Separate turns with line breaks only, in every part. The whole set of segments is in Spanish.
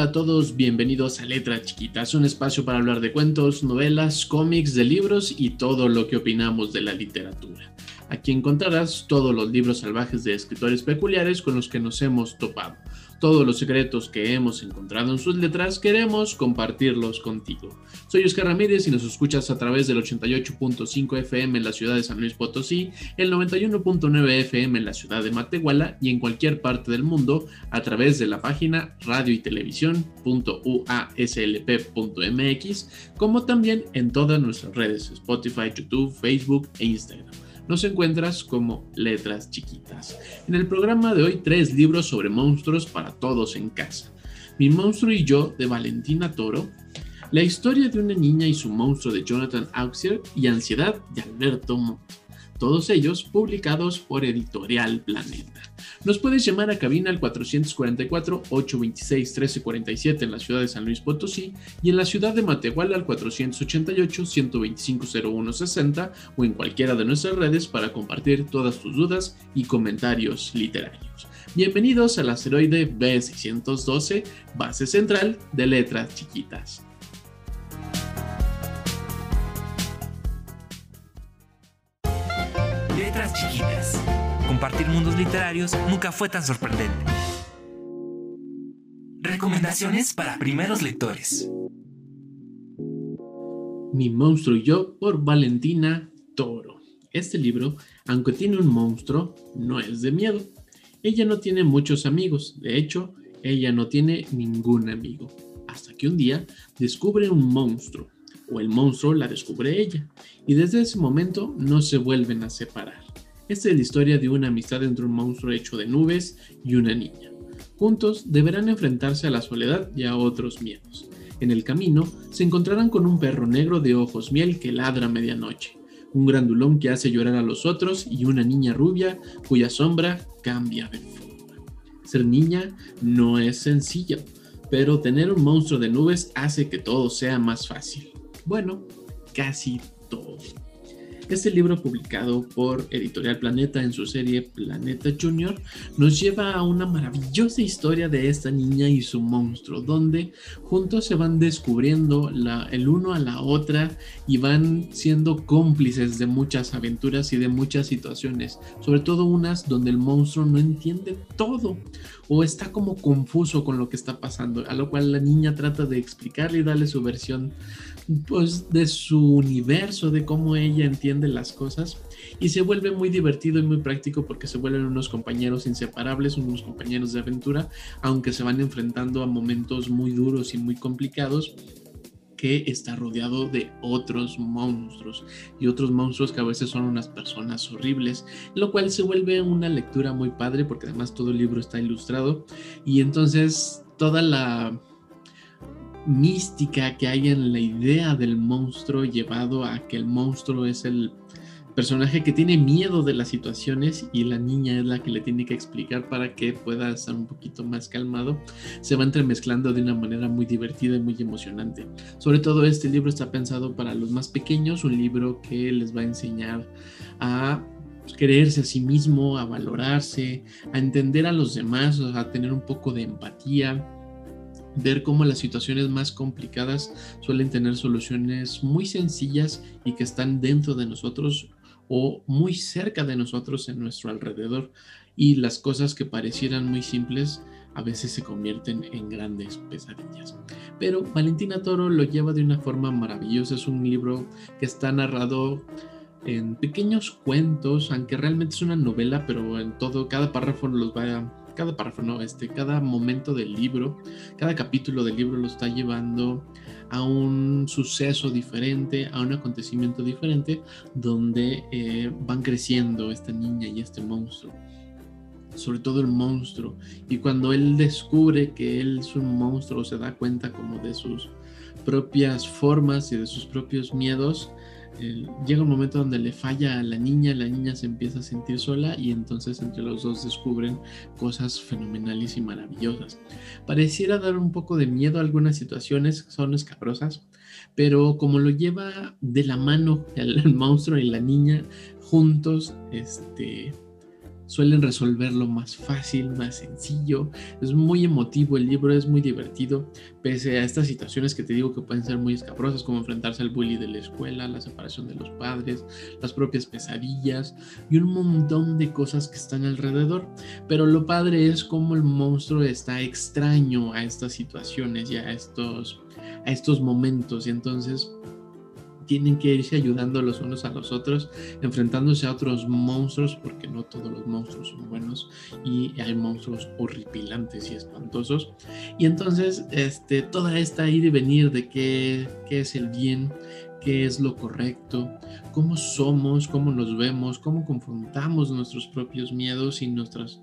Hola a todos, bienvenidos a Letras Chiquitas, un espacio para hablar de cuentos, novelas, cómics, de libros y todo lo que opinamos de la literatura. Aquí encontrarás todos los libros salvajes de escritores peculiares con los que nos hemos topado. Todos los secretos que hemos encontrado en sus letras queremos compartirlos contigo. Soy Oscar Ramírez y nos escuchas a través del 88.5 FM en la ciudad de San Luis Potosí, el 91.9 FM en la ciudad de Matehuala y en cualquier parte del mundo a través de la página radio y televisión.uaslp.mx, como también en todas nuestras redes Spotify, YouTube, Facebook e Instagram nos encuentras como Letras Chiquitas. En el programa de hoy, tres libros sobre monstruos para todos en casa. Mi monstruo y yo, de Valentina Toro, la historia de una niña y su monstruo de Jonathan Auxier y Ansiedad de Alberto Montt todos ellos publicados por Editorial Planeta. Nos puedes llamar a cabina al 444-826-1347 en la ciudad de San Luis Potosí y en la ciudad de Matehuala al 488-125-0160 o en cualquiera de nuestras redes para compartir todas tus dudas y comentarios literarios. Bienvenidos al asteroide B612, base central de letras chiquitas.
Chiquitas. Compartir mundos literarios nunca fue tan sorprendente. Recomendaciones para primeros lectores.
Mi monstruo y yo por Valentina Toro. Este libro, aunque tiene un monstruo, no es de miedo. Ella no tiene muchos amigos, de hecho, ella no tiene ningún amigo. Hasta que un día descubre un monstruo, o el monstruo la descubre ella, y desde ese momento no se vuelven a separar. Esta es la historia de una amistad entre un monstruo hecho de nubes y una niña. Juntos deberán enfrentarse a la soledad y a otros miedos. En el camino se encontrarán con un perro negro de ojos miel que ladra a medianoche, un grandulón que hace llorar a los otros y una niña rubia cuya sombra cambia de forma. Ser niña no es sencillo, pero tener un monstruo de nubes hace que todo sea más fácil. Bueno, casi todo. Este libro publicado por Editorial Planeta en su serie Planeta Junior nos lleva a una maravillosa historia de esta niña y su monstruo, donde juntos se van descubriendo el uno a la otra y van siendo cómplices de muchas aventuras y de muchas situaciones, sobre todo unas donde el monstruo no entiende todo o está como confuso con lo que está pasando, a lo cual la niña trata de explicarle y darle su versión pues de su universo, de cómo ella entiende las cosas. Y se vuelve muy divertido y muy práctico porque se vuelven unos compañeros inseparables, unos compañeros de aventura, aunque se van enfrentando a momentos muy duros y muy complicados que está rodeado de otros monstruos. Y otros monstruos que a veces son unas personas horribles, lo cual se vuelve una lectura muy padre porque además todo el libro está ilustrado. Y entonces toda la mística que hay en la idea del monstruo llevado a que el monstruo es el personaje que tiene miedo de las situaciones y la niña es la que le tiene que explicar para que pueda estar un poquito más calmado, se va entremezclando de una manera muy divertida y muy emocionante. Sobre todo este libro está pensado para los más pequeños, un libro que les va a enseñar a creerse a sí mismo, a valorarse, a entender a los demás, a tener un poco de empatía ver cómo las situaciones más complicadas suelen tener soluciones muy sencillas y que están dentro de nosotros o muy cerca de nosotros en nuestro alrededor y las cosas que parecieran muy simples a veces se convierten en grandes pesadillas. Pero Valentina Toro lo lleva de una forma maravillosa, es un libro que está narrado en pequeños cuentos, aunque realmente es una novela, pero en todo, cada párrafo los va cada párrafo, no, este, cada momento del libro, cada capítulo del libro lo está llevando a un suceso diferente, a un acontecimiento diferente, donde eh, van creciendo esta niña y este monstruo. sobre todo el monstruo. Y cuando él descubre que él es un monstruo, se da cuenta como de sus propias formas y de sus propios miedos, llega un momento donde le falla a la niña, la niña se empieza a sentir sola y entonces entre los dos descubren cosas fenomenales y maravillosas. Pareciera dar un poco de miedo a algunas situaciones, son escabrosas, pero como lo lleva de la mano el monstruo y la niña juntos, este suelen resolverlo más fácil, más sencillo. Es muy emotivo el libro, es muy divertido, pese a estas situaciones que te digo que pueden ser muy escabrosas, como enfrentarse al bully de la escuela, la separación de los padres, las propias pesadillas y un montón de cosas que están alrededor. Pero lo padre es cómo el monstruo está extraño a estas situaciones y a estos, a estos momentos y entonces tienen que irse ayudando los unos a los otros, enfrentándose a otros monstruos, porque no todos los monstruos son buenos y hay monstruos horripilantes y espantosos. Y entonces, este, toda esta ir y venir de qué, qué es el bien, qué es lo correcto, cómo somos, cómo nos vemos, cómo confrontamos nuestros propios miedos y nuestros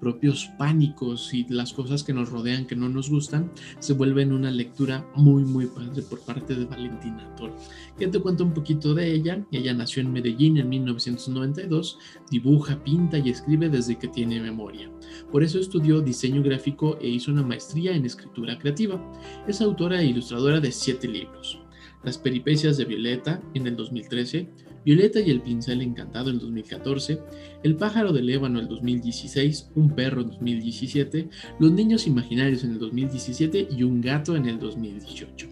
propios pánicos y las cosas que nos rodean que no nos gustan, se vuelve en una lectura muy, muy padre por parte de Valentina Toro. Que te cuento un poquito de ella. Ella nació en Medellín en 1992, dibuja, pinta y escribe desde que tiene memoria. Por eso estudió diseño gráfico e hizo una maestría en escritura creativa. Es autora e ilustradora de siete libros. Las peripecias de Violeta en el 2013, Violeta y el pincel encantado en 2014, El pájaro del ébano en 2016, Un perro en 2017, Los niños imaginarios en el 2017 y Un gato en el 2018.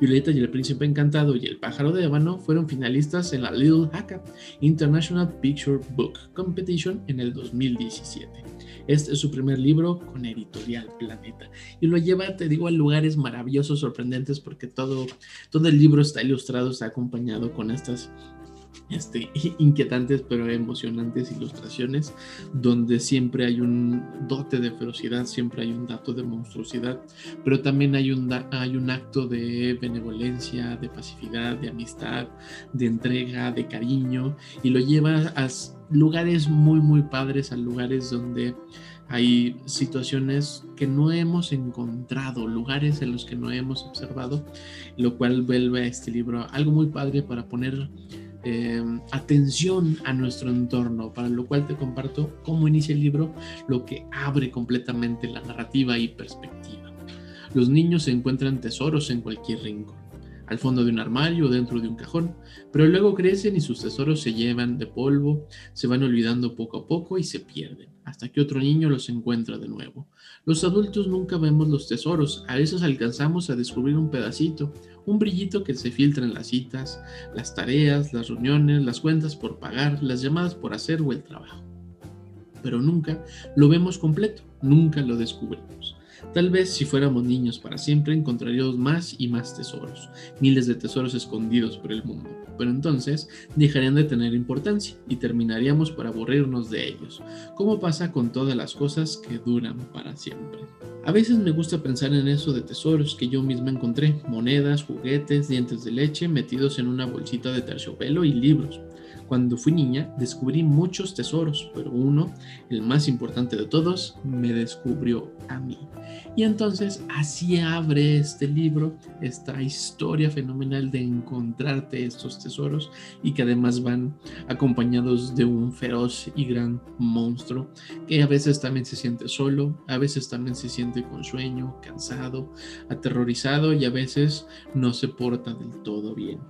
Violeta y el príncipe encantado y el pájaro de ébano fueron finalistas en la Little Haka International Picture Book Competition en el 2017. Este es su primer libro con editorial Planeta. Y lo lleva, te digo, a lugares maravillosos, sorprendentes, porque todo, todo el libro está ilustrado, está acompañado con estas este, inquietantes pero emocionantes ilustraciones donde siempre hay un dote de ferocidad, siempre hay un dato de monstruosidad, pero también hay un, hay un acto de benevolencia, de pacificidad, de amistad, de entrega, de cariño y lo lleva a lugares muy muy padres, a lugares donde hay situaciones que no hemos encontrado, lugares en los que no hemos observado, lo cual vuelve a este libro algo muy padre para poner Em, atención a nuestro entorno, para lo cual te comparto cómo inicia el libro, lo que abre completamente la narrativa y perspectiva. Los niños se encuentran tesoros en cualquier rincón, al fondo de un armario o dentro de un cajón, pero luego crecen y sus tesoros se llevan de polvo, se van olvidando poco a poco y se pierden, hasta que otro niño los encuentra de nuevo. Los adultos nunca vemos los tesoros, a veces alcanzamos a descubrir un pedacito, un brillito que se filtra en las citas, las tareas, las reuniones, las cuentas por pagar, las llamadas por hacer o el trabajo. Pero nunca lo vemos completo, nunca lo descubrimos. Tal vez si fuéramos niños para siempre encontraríamos más y más tesoros, miles de tesoros escondidos por el mundo, pero entonces dejarían de tener importancia y terminaríamos por aburrirnos de ellos, como pasa con todas las cosas que duran para siempre. A veces me gusta pensar en eso de tesoros que yo misma encontré, monedas, juguetes, dientes de leche metidos en una bolsita de terciopelo y libros. Cuando fui niña descubrí muchos tesoros, pero uno, el más importante de todos, me descubrió a mí. Y entonces así abre este libro, esta historia fenomenal de encontrarte estos tesoros y que además van acompañados de un feroz y gran monstruo que a veces también se siente solo, a veces también se siente con sueño, cansado, aterrorizado y a veces no se porta del todo bien.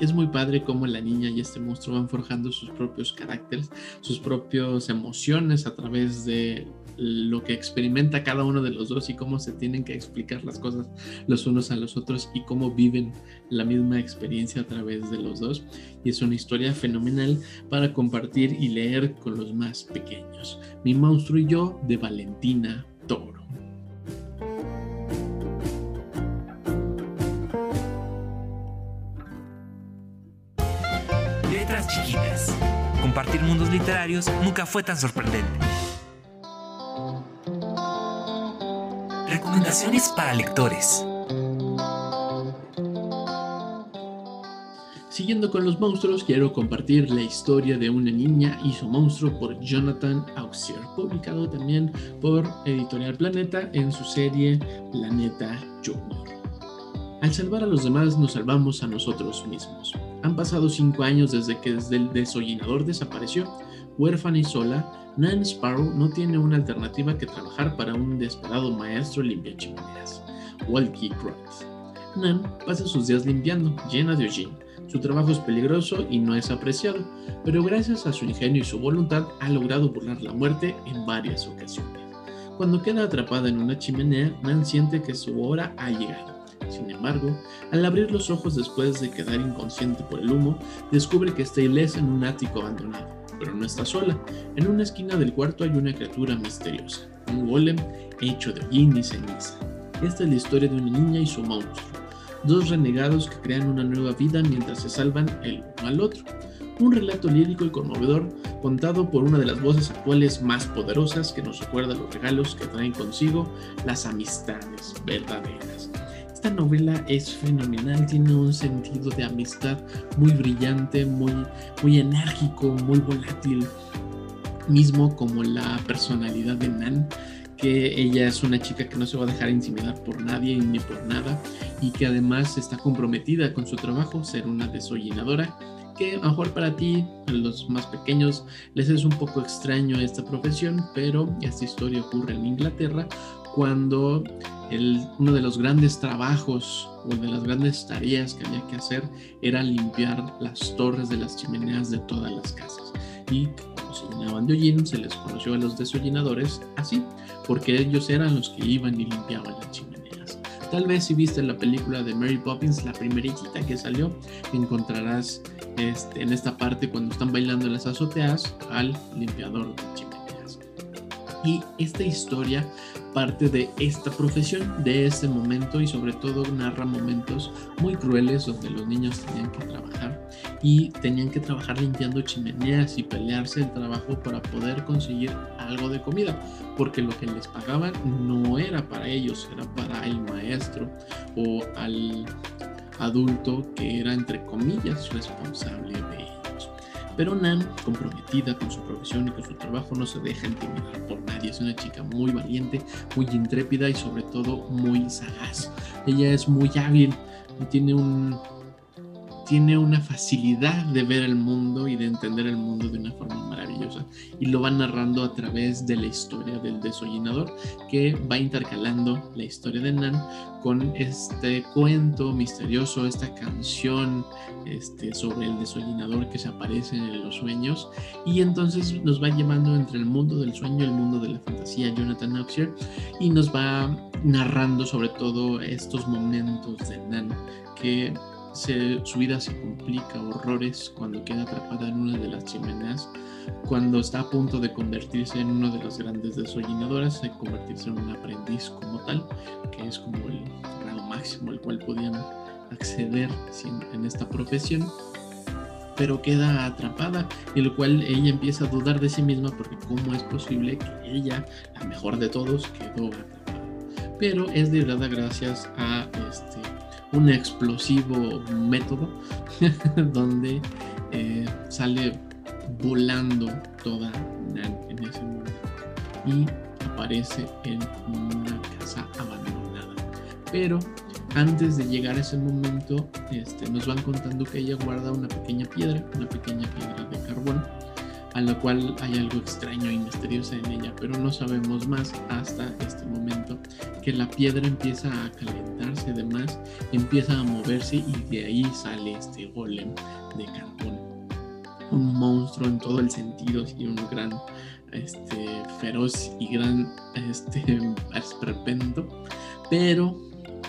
Es muy padre cómo la niña y este monstruo van forjando sus propios caracteres, sus propias emociones a través de lo que experimenta cada uno de los dos y cómo se tienen que explicar las cosas los unos a los otros y cómo viven la misma experiencia a través de los dos. Y es una historia fenomenal para compartir y leer con los más pequeños. Mi monstruo y yo de Valentina Toro.
Chiquitas. Compartir mundos literarios nunca fue tan sorprendente. Recomendaciones para lectores.
Siguiendo con los monstruos, quiero compartir la historia de una niña y su monstruo por Jonathan Auxier, publicado también por Editorial Planeta en su serie Planeta Junior. Al salvar a los demás, nos salvamos a nosotros mismos. Han pasado cinco años desde que desde el desollinador desapareció. Huérfana y sola, Nan Sparrow no tiene una alternativa que trabajar para un desesperado maestro limpia chimeneas, Walkie Cross. Nan pasa sus días limpiando, llena de hollín su trabajo es peligroso y no es apreciado, pero gracias a su ingenio y su voluntad ha logrado burlar la muerte en varias ocasiones. Cuando queda atrapada en una chimenea, Nan siente que su hora ha llegado. Sin embargo, al abrir los ojos después de quedar inconsciente por el humo, descubre que está ilesa en un ático abandonado. Pero no está sola. En una esquina del cuarto hay una criatura misteriosa, un golem hecho de hollín y ceniza. Esta es la historia de una niña y su monstruo dos renegados que crean una nueva vida mientras se salvan el uno al otro. Un relato lírico y conmovedor contado por una de las voces actuales más poderosas que nos recuerda los regalos que traen consigo las amistades verdaderas. Esta novela es fenomenal, tiene un sentido de amistad muy brillante, muy, muy enérgico, muy volátil, mismo como la personalidad de Nan que ella es una chica que no se va a dejar intimidar por nadie ni por nada y que además está comprometida con su trabajo, ser una desollinadora, que a lo mejor para ti, los más pequeños, les es un poco extraño esta profesión, pero esta historia ocurre en Inglaterra cuando el, uno de los grandes trabajos o de las grandes tareas que había que hacer era limpiar las torres de las chimeneas de todas las casas. Y como se llenaban de hollín, se les conoció a los desollinadores así, porque ellos eran los que iban y limpiaban las chimeneas. Tal vez si viste la película de Mary Poppins, la primerita que salió, encontrarás este, en esta parte cuando están bailando en las azoteas al limpiador de chimeneas. Y esta historia parte de esta profesión, de este momento y sobre todo narra momentos muy crueles donde los niños tenían que trabajar y tenían que trabajar limpiando chimeneas y pelearse el trabajo para poder conseguir algo de comida, porque lo que les pagaban no era para ellos, era para el maestro o al adulto que era entre comillas responsable de pero Nan, comprometida con su profesión y con su trabajo, no se deja intimidar por nadie. Es una chica muy valiente, muy intrépida y sobre todo muy sagaz. Ella es muy hábil, tiene un tiene una facilidad de ver el mundo y de entender el mundo de una forma maravillosa. Y lo va narrando a través de la historia del desollinador, que va intercalando la historia de Nan con este cuento misterioso, esta canción este, sobre el desollinador que se aparece en los sueños. Y entonces nos va llevando entre el mundo del sueño y el mundo de la fantasía, Jonathan Oxford, y nos va narrando sobre todo estos momentos de Nan que su vida se complica horrores cuando queda atrapada en una de las chimeneas, cuando está a punto de convertirse en una de las grandes desollinadoras, de convertirse en un aprendiz como tal, que es como el grado máximo al cual podían acceder en esta profesión pero queda atrapada, y lo cual ella empieza a dudar de sí misma porque cómo es posible que ella, la mejor de todos, quedó atrapada. Pero es verdad gracias a este, un explosivo método donde eh, sale volando toda Nan en ese momento y aparece en una casa abandonada. Pero antes de llegar a ese momento, este, nos van contando que ella guarda una pequeña piedra, una pequeña piedra de carbón a la cual hay algo extraño y misterioso en ella, pero no sabemos más hasta este momento que la piedra empieza a calentarse además, empieza a moverse y de ahí sale este golem de carbón. Un monstruo en todo el sentido y un gran este, feroz y gran este, esperpento, pero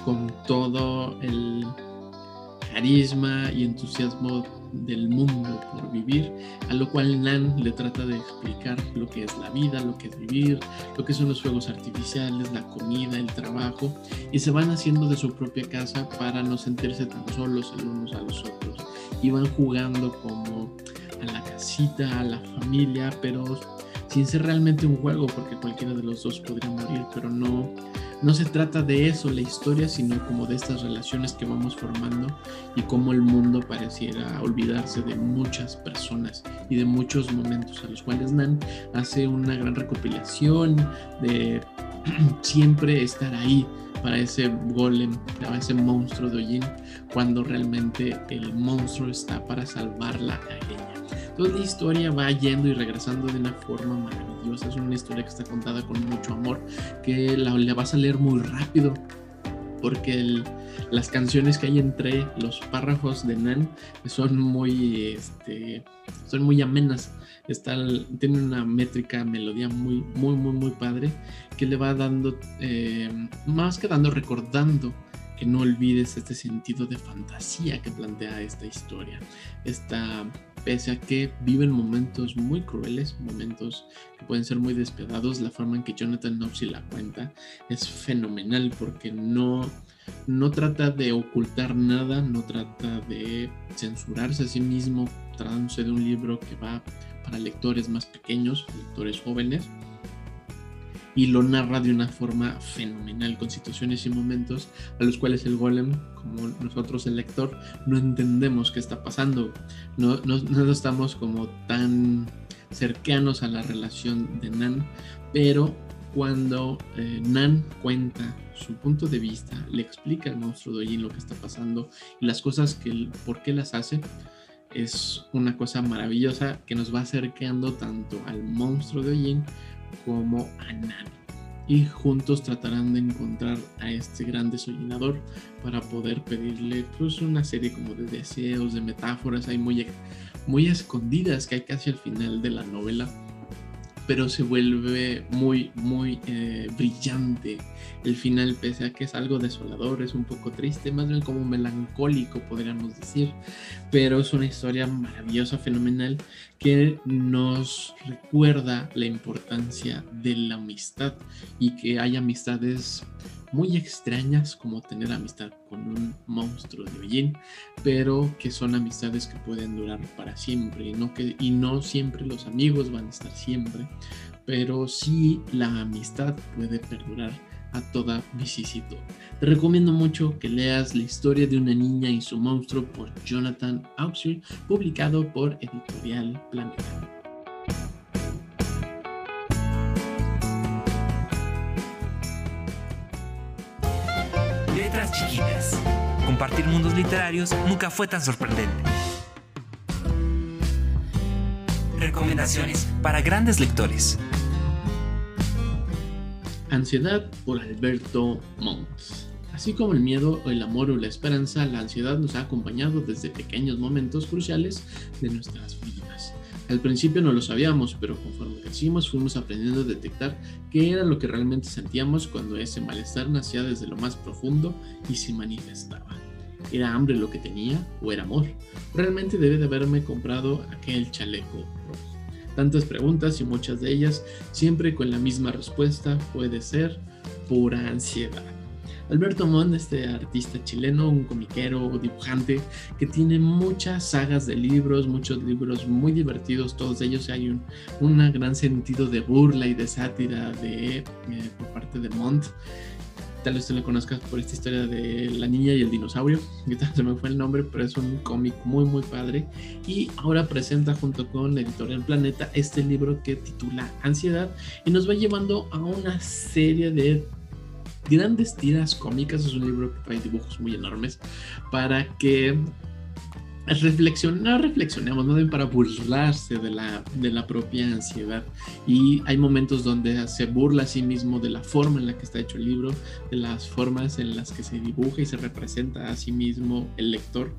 con todo el carisma y entusiasmo del mundo por vivir, a lo cual Nan le trata de explicar lo que es la vida, lo que es vivir, lo que son los fuegos artificiales, la comida, el trabajo, y se van haciendo de su propia casa para no sentirse tan solos el unos a los otros. Y van jugando como a la casita, a la familia, pero sin ser realmente un juego, porque cualquiera de los dos podría morir, pero no no se trata de eso la historia, sino como de estas relaciones que vamos formando y cómo el mundo pareciera olvidarse de muchas personas y de muchos momentos a los cuales Nan hace una gran recopilación de siempre estar ahí para ese golem, para ese monstruo de Ojin, cuando realmente el monstruo está para salvarla a ella. Toda la historia va yendo y regresando de una forma maravillosa. Es una historia que está contada con mucho amor, que la, vas a leer muy rápido, porque las canciones que hay entre los párrafos de Nan son muy, este, son muy amenas. Está, tiene una métrica, melodía muy, muy, muy, muy padre que le va dando, eh, más que dando, recordando que no olvides este sentido de fantasía que plantea esta historia. Esta, pese a que viven momentos muy crueles, momentos que pueden ser muy despiadados, la forma en que Jonathan Knopsy la cuenta es fenomenal porque no, no trata de ocultar nada, no trata de censurarse a sí mismo, tratándose de un libro que va para lectores más pequeños, lectores jóvenes y lo narra de una forma fenomenal, con situaciones y momentos a los cuales el golem, como nosotros el lector, no entendemos qué está pasando, no, no, estamos como tan cercanos a la relación de Nan, pero cuando eh, Nan cuenta su punto de vista, le explica al monstruo de Ojin lo que está pasando y las cosas que, por qué las hace, es una cosa maravillosa que nos va acercando tanto al monstruo de Ojin como a Nan. Y juntos tratarán de encontrar a este gran desollinador para poder pedirle pues, una serie como de deseos, de metáforas ahí muy, muy escondidas que hay casi al final de la novela pero se vuelve muy, muy eh, brillante. El final, pese a que es algo desolador, es un poco triste, más bien como melancólico, podríamos decir, pero es una historia maravillosa, fenomenal, que nos recuerda la importancia de la amistad y que hay amistades muy extrañas como tener amistad con un monstruo de Beijing, pero que son amistades que pueden durar para siempre, ¿no? Que, y no siempre los amigos van a estar siempre, pero sí la amistad puede perdurar a toda vicisitud. Te recomiendo mucho que leas La historia de una niña y su monstruo por Jonathan Auxer, publicado por Editorial Planeta.
chiquitas. Compartir mundos literarios nunca fue tan sorprendente. Recomendaciones para grandes lectores.
Ansiedad por Alberto Monts. Así como el miedo, el amor o la esperanza, la ansiedad nos ha acompañado desde pequeños momentos cruciales de nuestras vidas. Al principio no lo sabíamos, pero conforme crecimos fuimos aprendiendo a detectar qué era lo que realmente sentíamos cuando ese malestar nacía desde lo más profundo y se manifestaba. ¿Era hambre lo que tenía o era amor? Realmente debe de haberme comprado aquel chaleco. Tantas preguntas y muchas de ellas siempre con la misma respuesta puede ser pura ansiedad. Alberto Mon, este artista chileno, un comiquero, dibujante, que tiene muchas sagas de libros, muchos libros muy divertidos, todos ellos hay un un gran sentido de burla y de sátira de, eh, por parte de Mont. Tal vez te lo conozcas por esta historia de la niña y el dinosaurio, se me fue el nombre, pero es un cómic muy muy padre. Y ahora presenta junto con la editorial Planeta este libro que titula Ansiedad y nos va llevando a una serie de grandes tiras cómicas, es un libro que trae dibujos muy enormes, para que reflexionar, reflexionemos, ¿no? para burlarse de la, de la propia ansiedad. Y hay momentos donde se burla a sí mismo de la forma en la que está hecho el libro, de las formas en las que se dibuja y se representa a sí mismo el lector,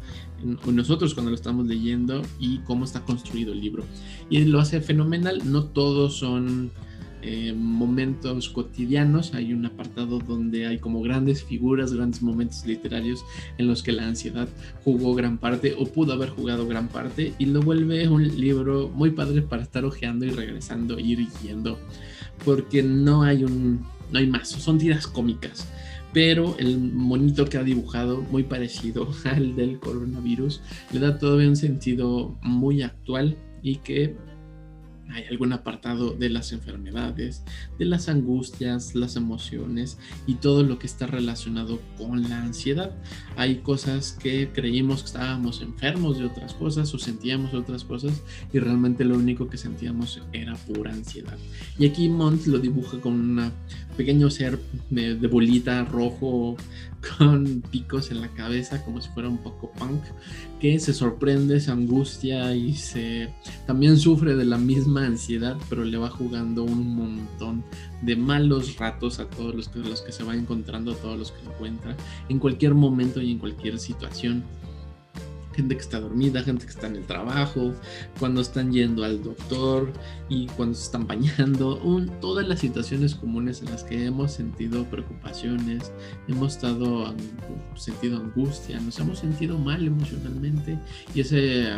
nosotros cuando lo estamos leyendo y cómo está construido el libro. Y lo hace fenomenal, no todos son eh, momentos cotidianos, hay un apartado donde hay como grandes figuras, grandes momentos literarios en los que la ansiedad jugó gran parte o pudo haber jugado gran parte y lo vuelve un libro muy padre para estar hojeando y regresando, ir yendo, porque no hay un, no hay más, son tiras cómicas pero el monito que ha dibujado, muy parecido al del coronavirus, le da todavía un sentido muy actual y que hay algún apartado de las enfermedades, de las angustias, las emociones y todo lo que está relacionado con la ansiedad. Hay cosas que creímos que estábamos enfermos de otras cosas o sentíamos otras cosas y realmente lo único que sentíamos era pura ansiedad. Y aquí Mont lo dibuja con un pequeño ser de, bolita rojo con picos en la cabeza como si fuera un poco punk que se sorprende, se angustia y se también sufre de la misma ansiedad, pero le va jugando un montón de malos ratos a todos los que, los que se va encontrando, a todos los que encuentra, en cualquier momento y en cualquier situación gente que está dormida, gente que está en el trabajo, cuando están yendo al doctor y cuando se están bañando, todas las situaciones comunes en las que hemos sentido preocupaciones, hemos estado sentido angustia, nos hemos sentido mal emocionalmente y ese,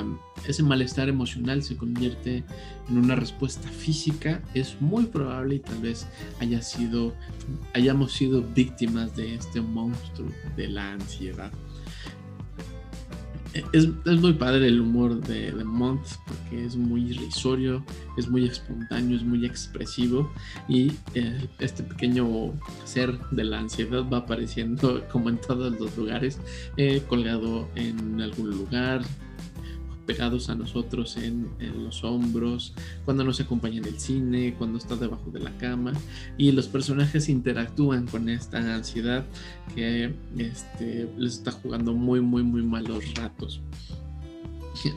ese malestar emocional se convierte en una respuesta física, es muy probable y tal vez haya sido, hayamos sido víctimas de este monstruo de la ansiedad es, muy padre el humor de, The Month porque es muy irrisorio, es muy espontáneo, es muy expresivo y eh, este pequeño ser de la ansiedad va apareciendo como en todos los lugares, eh, colgado en algún lugar, pegados a nosotros en, los hombros, cuando nos acompaña en el cine, cuando está debajo de la cama y los personajes interactúan con esta ansiedad que este, les está jugando muy, muy, muy malos ratos.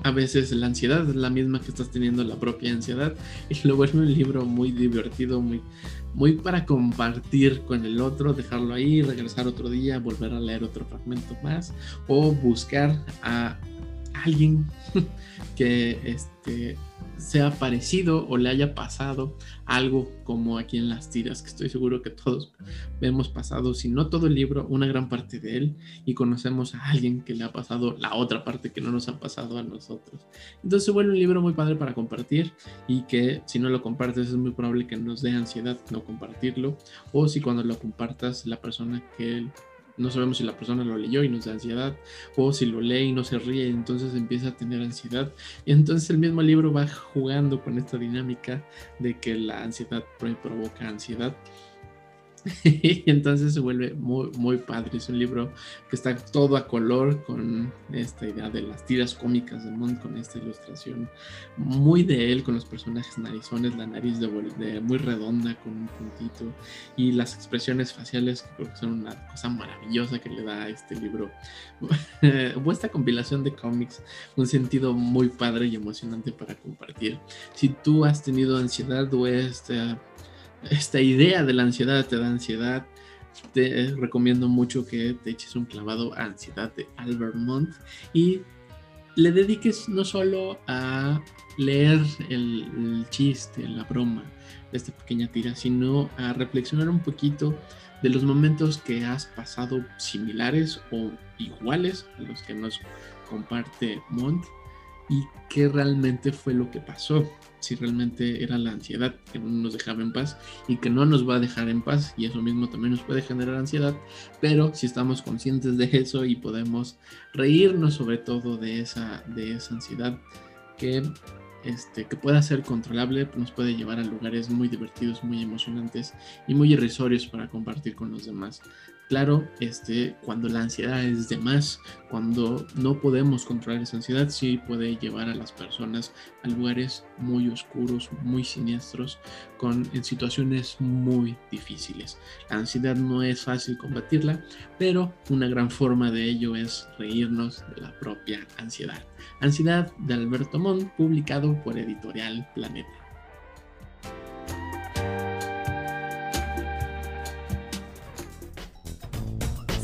A veces la ansiedad es la misma que estás teniendo la propia ansiedad y lo vuelve un libro muy divertido, muy, muy para compartir con el otro, dejarlo ahí, regresar otro día, volver a leer otro fragmento más o buscar a alguien que este, sea parecido o le haya pasado algo como aquí en las tiras, que estoy seguro que todos hemos pasado, si no todo el libro, una gran parte de él, y conocemos a alguien que le ha pasado la otra parte que no nos ha pasado a nosotros. Entonces se vuelve un libro muy padre para compartir y que si no lo compartes es muy probable que nos dé ansiedad no compartirlo, o si cuando lo compartas la persona que no sabemos si la persona lo leyó y nos da ansiedad, o si lo lee y no se ríe, entonces empieza a tener ansiedad. Y entonces el mismo libro va jugando con esta dinámica de que la ansiedad provoca ansiedad y entonces se vuelve muy, muy padre. Es un libro que está todo a color con esta idea de las tiras cómicas de Mont, con esta ilustración muy de él, con los personajes narizones, la nariz de, muy redonda con un puntito y las expresiones faciales que creo que son una cosa maravillosa que le da a este libro o esta compilación de cómics un sentido muy padre y emocionante para compartir. Si tú has tenido ansiedad o este esta idea de la ansiedad te da ansiedad, te recomiendo mucho que te eches un clavado a Ansiedad de Albert Montt y le dediques no solo a leer el, chiste, la broma de esta pequeña tira, sino a reflexionar un poquito de los momentos que has pasado similares o iguales a los que nos comparte Montt y qué realmente fue lo que pasó si realmente era la ansiedad que no nos dejaba en paz y que no nos va a dejar en paz y eso mismo también nos puede generar ansiedad, pero si estamos conscientes de eso y podemos reírnos sobre todo de esa, de esa ansiedad que, este, que pueda ser controlable, nos puede llevar a lugares muy divertidos, muy emocionantes y muy irrisorios para compartir con los demás. Claro, este, cuando la ansiedad es de más, cuando no podemos controlar esa ansiedad, sí puede llevar a las personas a lugares muy oscuros, muy siniestros, con, en situaciones muy difíciles. La ansiedad no es fácil combatirla, pero una gran forma de ello es reírnos de la propia ansiedad. Ansiedad de Alberto Montt, publicado por Editorial Planeta.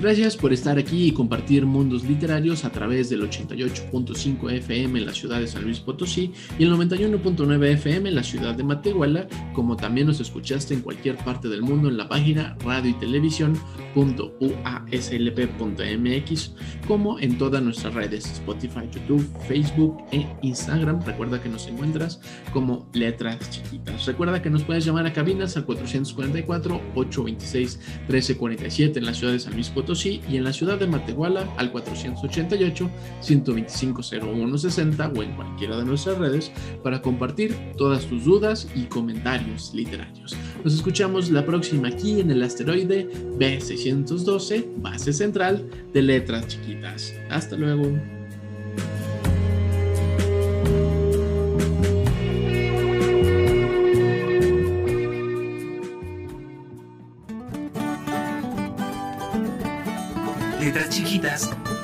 Gracias por estar aquí y compartir mundos literarios a través del 88.5 FM en la ciudad de San Luis Potosí y el 91.9 FM en la ciudad de Matehuala, como también nos escuchaste en cualquier parte del mundo en la página radio y televisión.uaslp.mx, como en todas nuestras redes, Spotify, YouTube, Facebook e Instagram. Recuerda que nos encuentras como Letras Chiquitas. Recuerda que nos puedes llamar a cabinas al 444-826-1347 en la ciudad de San Luis Potosí y en la ciudad de Matehuala al 488-125-0160 o en cualquiera de nuestras redes para compartir todas tus dudas y comentarios literarios. Nos escuchamos la próxima aquí en el asteroide B612, base central de letras chiquitas. Hasta luego.